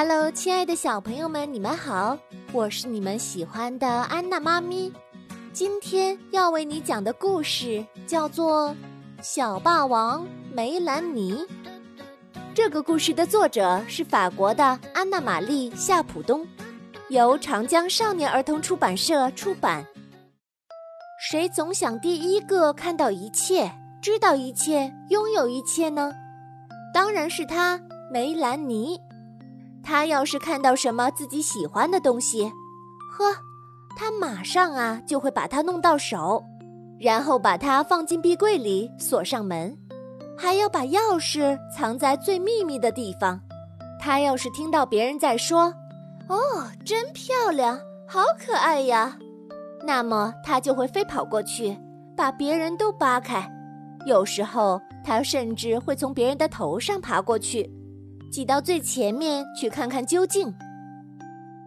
Hello，亲爱的小朋友们，你们好，我是你们喜欢的安娜妈咪。今天要为你讲的故事叫做《小霸王梅兰妮》。这个故事的作者是法国的安娜玛丽夏普东，由长江少年儿童出版社出版。谁总想第一个看到一切，知道一切，拥有一切呢？当然是他，梅兰妮。他要是看到什么自己喜欢的东西，呵，他马上啊就会把它弄到手，然后把它放进壁柜里，锁上门，还要把钥匙藏在最秘密的地方。他要是听到别人在说：“哦，真漂亮，好可爱呀！”那么他就会飞跑过去，把别人都扒开。有时候他甚至会从别人的头上爬过去。挤到最前面去看看究竟。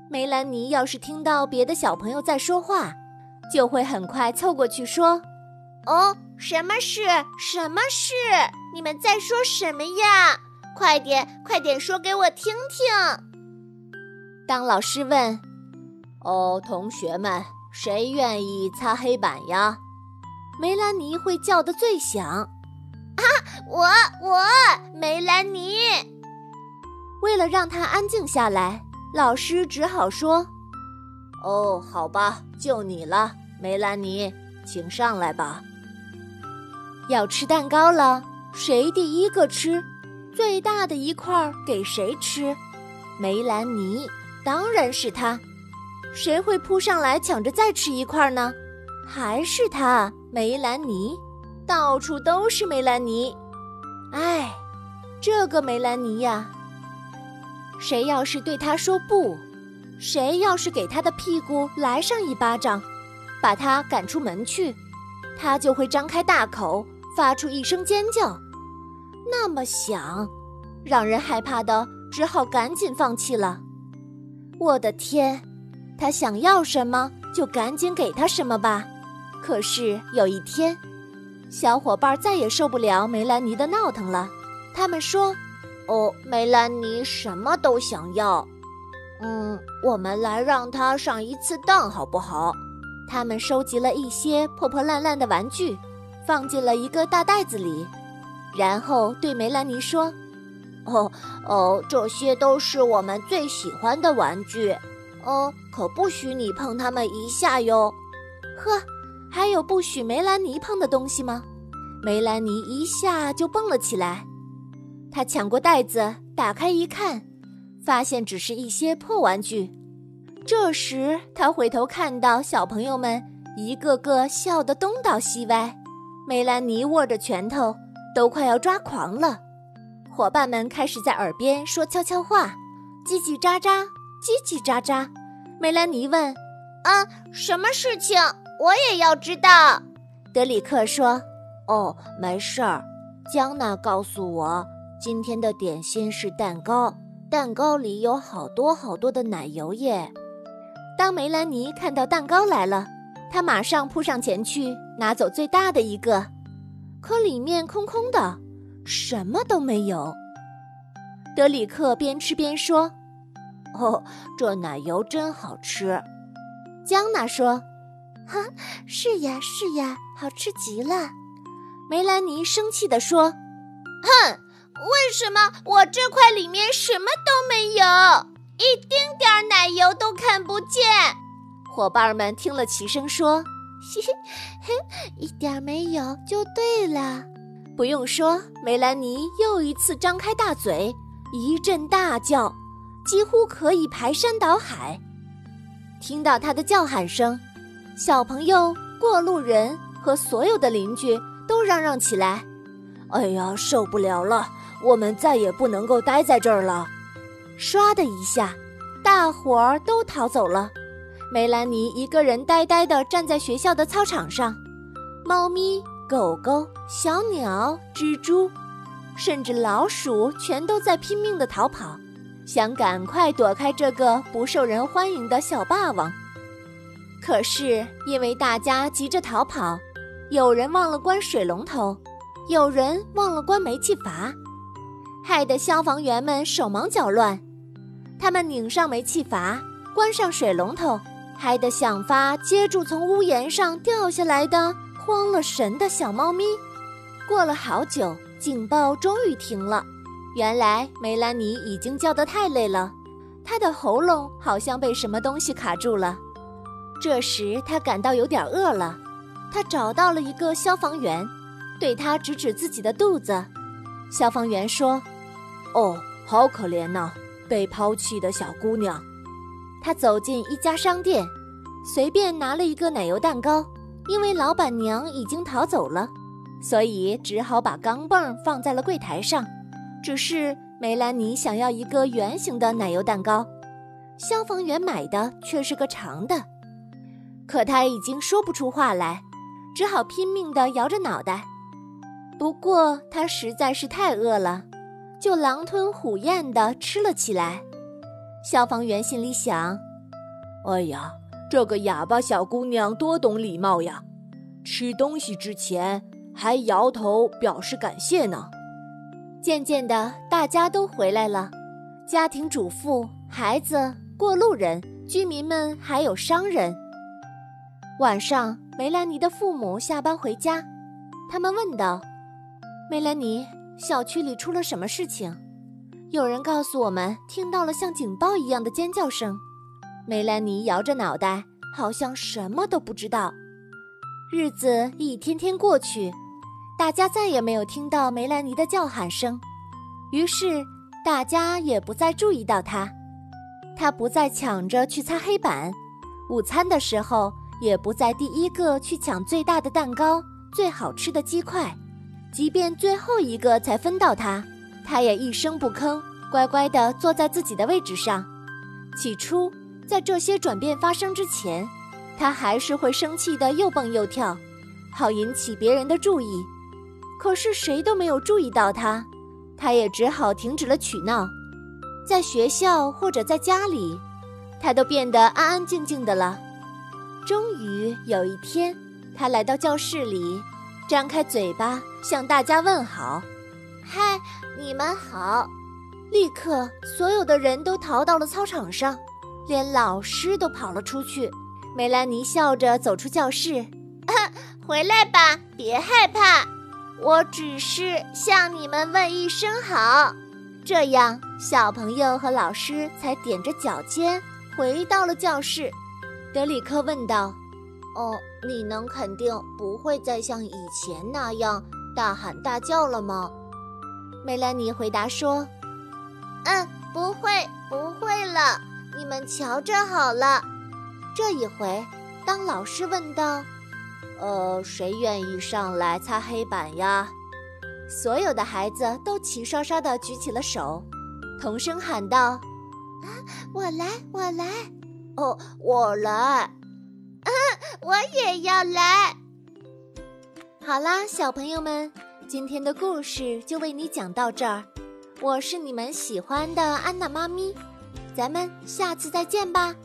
梅兰妮要是听到别的小朋友在说话，就会很快凑过去说：“哦，什么事？什么事？你们在说什么呀？快点，快点说给我听听。”当老师问：“哦，同学们，谁愿意擦黑板呀？”梅兰妮会叫得最响：“啊，我，我，梅兰妮。”为了让他安静下来，老师只好说：“哦，好吧，就你了，梅兰妮，请上来吧。要吃蛋糕了，谁第一个吃？最大的一块给谁吃？梅兰妮，当然是他。谁会扑上来抢着再吃一块呢？还是他，梅兰妮。到处都是梅兰妮。哎，这个梅兰妮呀。”谁要是对他说不，谁要是给他的屁股来上一巴掌，把他赶出门去，他就会张开大口，发出一声尖叫，那么响，让人害怕的，只好赶紧放弃了。我的天，他想要什么就赶紧给他什么吧。可是有一天，小伙伴再也受不了梅兰妮的闹腾了，他们说。哦，梅兰妮什么都想要。嗯，我们来让她上一次当好不好？他们收集了一些破破烂烂的玩具，放进了一个大袋子里，然后对梅兰妮说：“哦哦，这些都是我们最喜欢的玩具。哦，可不许你碰它们一下哟。”呵，还有不许梅兰妮碰的东西吗？梅兰妮一下就蹦了起来。他抢过袋子，打开一看，发现只是一些破玩具。这时，他回头看到小朋友们一个个笑得东倒西歪，梅兰妮握着拳头，都快要抓狂了。伙伴们开始在耳边说悄悄话，叽叽喳喳，叽叽喳喳。梅兰妮问：“啊，什么事情？我也要知道。”德里克说：“哦，没事儿。江娜告诉我。”今天的点心是蛋糕，蛋糕里有好多好多的奶油耶。当梅兰妮看到蛋糕来了，她马上扑上前去拿走最大的一个，可里面空空的，什么都没有。德里克边吃边说：“哦，这奶油真好吃。”江娜说：“哈，是呀是呀，好吃极了。”梅兰妮生气地说：“哼！”为什么我这块里面什么都没有，一丁点儿奶油都看不见？伙伴们听了齐声说：“嘿嘿嘿，一点没有就对了。”不用说，梅兰妮又一次张开大嘴，一阵大叫，几乎可以排山倒海。听到她的叫喊声，小朋友、过路人和所有的邻居都嚷嚷起来：“哎呀，受不了了！”我们再也不能够待在这儿了。唰的一下，大伙儿都逃走了。梅兰妮一个人呆呆地站在学校的操场上。猫咪、狗狗、小鸟、蜘蛛，甚至老鼠，全都在拼命地逃跑，想赶快躲开这个不受人欢迎的小霸王。可是因为大家急着逃跑，有人忘了关水龙头，有人忘了关煤气阀。害得消防员们手忙脚乱，他们拧上煤气阀，关上水龙头，嗨得想法接住从屋檐上掉下来的慌了神的小猫咪。过了好久，警报终于停了。原来梅兰妮已经叫得太累了，她的喉咙好像被什么东西卡住了。这时她感到有点饿了，她找到了一个消防员，对他指指自己的肚子。消防员说：“哦，好可怜呐。”被抛弃的小姑娘，她走进一家商店，随便拿了一个奶油蛋糕。因为老板娘已经逃走了，所以只好把钢镚放在了柜台上。只是梅兰妮想要一个圆形的奶油蛋糕，消防员买的却是个长的。可他已经说不出话来，只好拼命地摇着脑袋。不过他实在是太饿了。就狼吞虎咽地吃了起来。消防员心里想：“哎呀，这个哑巴小姑娘多懂礼貌呀！吃东西之前还摇头表示感谢呢。”渐渐的，大家都回来了，家庭主妇、孩子、过路人、居民们，还有商人。晚上，梅兰妮的父母下班回家，他们问道：“梅兰妮。”小区里出了什么事情？有人告诉我们，听到了像警报一样的尖叫声。梅兰妮摇着脑袋，好像什么都不知道。日子一天天过去，大家再也没有听到梅兰妮的叫喊声，于是大家也不再注意到她。她不再抢着去擦黑板，午餐的时候也不再第一个去抢最大的蛋糕、最好吃的鸡块。即便最后一个才分到他，他也一声不吭，乖乖地坐在自己的位置上。起初，在这些转变发生之前，他还是会生气的又蹦又跳，好引起别人的注意。可是谁都没有注意到他，他也只好停止了取闹。在学校或者在家里，他都变得安安静静的了。终于有一天，他来到教室里。张开嘴巴向大家问好，嗨，你们好！立刻，所有的人都逃到了操场上，连老师都跑了出去。梅兰妮笑着走出教室，回来吧，别害怕，我只是向你们问一声好。这样，小朋友和老师才踮着脚尖回到了教室。德里克问道。哦，你能肯定不会再像以前那样大喊大叫了吗？梅兰妮回答说：“嗯，不会，不会了。你们瞧着好了。”这一回，当老师问道：“呃，谁愿意上来擦黑板呀？”所有的孩子都齐刷刷地举起了手，同声喊道：“啊，我来，我来！哦，我来！”我也要来。好啦，小朋友们，今天的故事就为你讲到这儿。我是你们喜欢的安娜妈咪，咱们下次再见吧。